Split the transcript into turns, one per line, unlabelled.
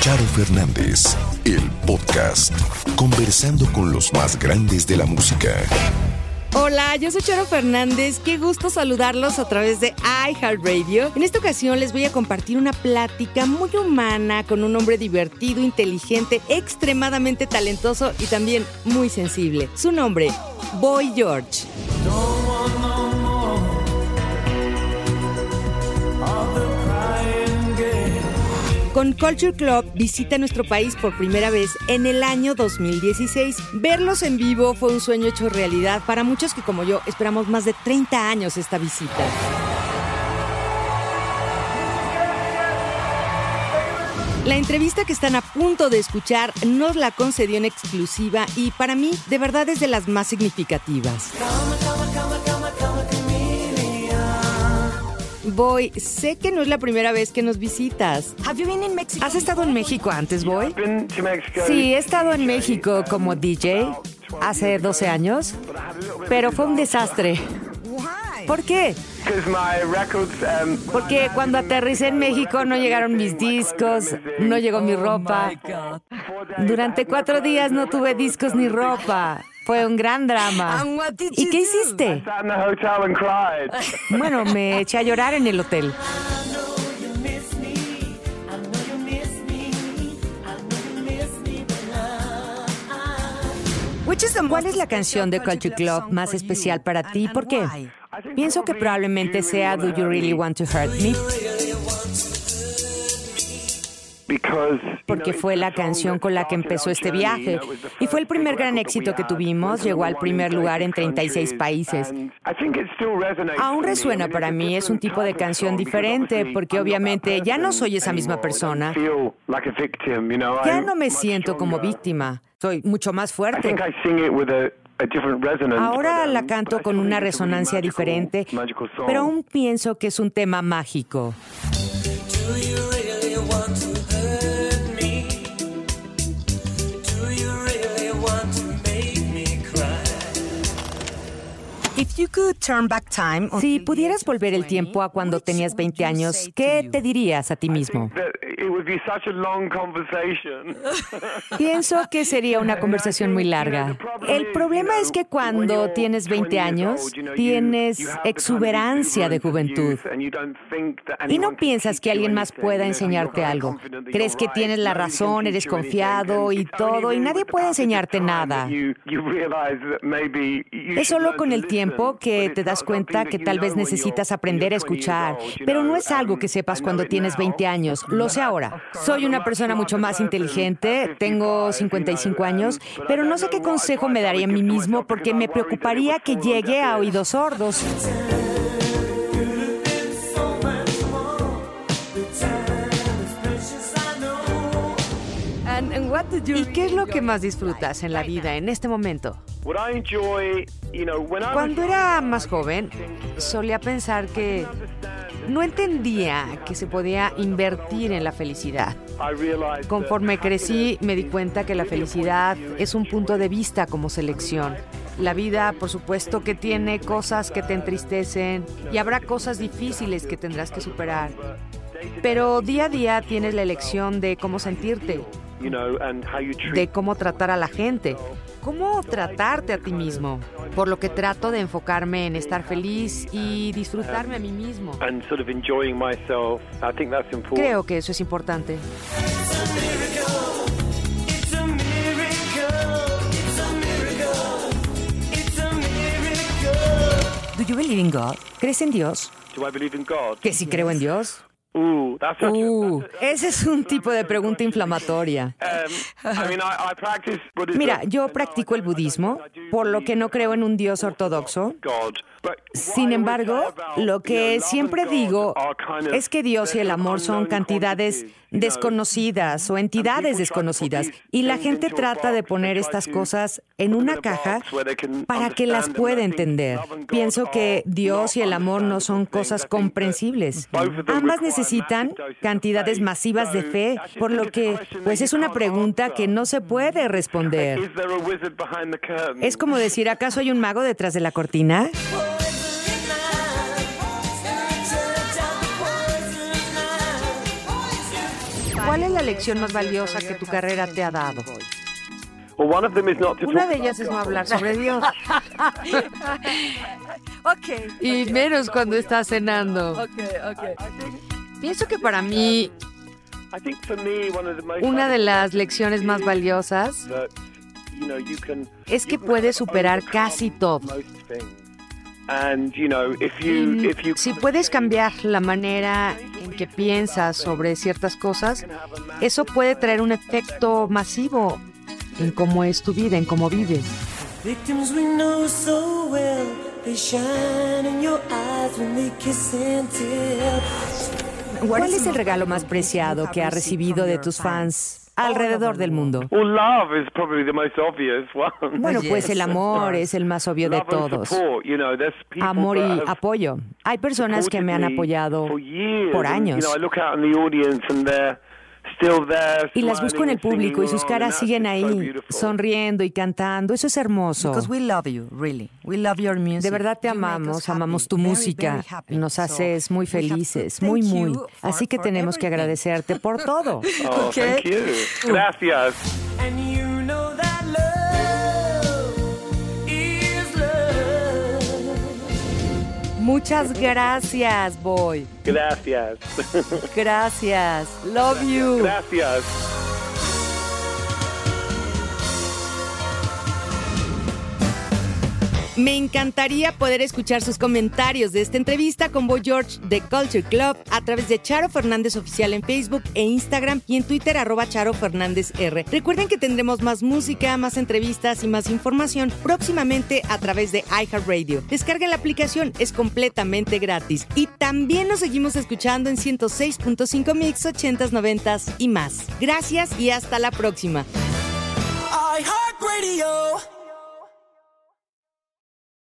Charo Fernández, el podcast, conversando con los más grandes de la música.
Hola, yo soy Charo Fernández. Qué gusto saludarlos a través de iHeartRadio. En esta ocasión les voy a compartir una plática muy humana con un hombre divertido, inteligente, extremadamente talentoso y también muy sensible. Su nombre, Boy George. Con Culture Club visita nuestro país por primera vez en el año 2016. Verlos en vivo fue un sueño hecho realidad para muchos que como yo esperamos más de 30 años esta visita. La entrevista que están a punto de escuchar nos la concedió en exclusiva y para mí de verdad es de las más significativas. Boy, sé que no es la primera vez que nos visitas. ¿Has estado en México antes, Boy? Sí, he estado en México como DJ hace 12 años, pero fue un desastre. ¿Por qué? Porque cuando aterricé en México no llegaron mis discos, no llegó mi ropa. Durante cuatro días no tuve discos ni ropa. Fue un gran drama. ¿Y qué hiciste? Bueno, me eché a llorar en el hotel. ¿Cuál es la canción de Culture Club más especial para ti? ¿Por qué? Pienso que probablemente sea Do You Really Want to Hurt Me? Porque fue la canción con la que empezó este viaje. Y fue el primer gran éxito que tuvimos, llegó al primer lugar en 36 países. Aún resuena para mí, es un tipo de canción diferente porque obviamente ya no soy esa misma persona. Ya no me siento como víctima, soy mucho más fuerte. Ahora la canto con una resonancia diferente, pero aún pienso que es un tema mágico. Si pudieras volver el tiempo a cuando tenías 20 años, ¿qué te dirías a ti mismo? Pienso que sería una conversación muy larga. El problema es que cuando tienes 20 años, tienes exuberancia de juventud y no piensas que alguien más pueda enseñarte algo. Crees que tienes la razón, eres confiado y todo, y nadie puede enseñarte nada. Es solo con el tiempo que te das cuenta que tal vez necesitas aprender a escuchar, pero no es algo que sepas cuando tienes 20 años, lo sé ahora. Soy una persona mucho más inteligente, tengo 55 años, pero no sé qué consejo me daría a mí mismo porque me preocuparía que llegue a oídos sordos. ¿Y qué es lo que más disfrutas en la vida en este momento? Cuando era más joven, solía pensar que no entendía que se podía invertir en la felicidad. Conforme crecí, me di cuenta que la felicidad es un punto de vista como selección. La vida, por supuesto, que tiene cosas que te entristecen y habrá cosas difíciles que tendrás que superar. Pero día a día tienes la elección de cómo sentirte, de cómo tratar a la gente, cómo tratarte a ti mismo. Por lo que trato de enfocarme en estar feliz y disfrutarme a mí mismo. Creo que eso es importante. Do you believe in God? ¿Crees en Dios? ¿Que si creo en Dios? Uh, ese es un tipo de pregunta inflamatoria. Um, Mira, yo practico el budismo, por lo que no creo en un Dios ortodoxo. Sin embargo, lo que siempre digo es que Dios y el amor son cantidades desconocidas o entidades desconocidas y la gente trata de poner estas cosas en una caja para que las pueda entender. Pienso que Dios y el amor no son cosas comprensibles. Ambas necesitan cantidades masivas de fe, por lo que pues es una pregunta que no se puede responder. Es como decir, ¿acaso hay un mago detrás de la cortina? ¿Cuál es la lección más valiosa que tu carrera te ha dado? Una de ellas es no hablar sobre Dios.
okay.
Y menos cuando estás cenando. Pienso que para mí una de las lecciones más valiosas es que puedes superar casi todo. Si puedes cambiar la manera en que piensas sobre ciertas cosas, eso puede traer un efecto masivo en cómo es tu vida, en cómo vives. ¿Cuál es el regalo más preciado que has recibido de tus fans alrededor del mundo? Bueno, pues el amor es el más obvio de todos. Amor y apoyo. Hay personas que me han apoyado por años. Y las busco en el público y sus caras siguen ahí, sonriendo y cantando. Eso es hermoso. De verdad te amamos, amamos tu música. Nos haces muy felices, muy, muy. Así que tenemos que agradecerte por todo.
Oh, Gracias.
Muchas gracias, boy.
Gracias.
Gracias. Love you.
Gracias.
Me encantaría poder escuchar sus comentarios de esta entrevista con Boy George de Culture Club a través de Charo Fernández Oficial en Facebook e Instagram y en Twitter arroba Charo Fernández R. Recuerden que tendremos más música, más entrevistas y más información próximamente a través de iHeartRadio. Descarguen la aplicación, es completamente gratis. Y también nos seguimos escuchando en 106.5 Mix 80s, 90s y más. Gracias y hasta la próxima.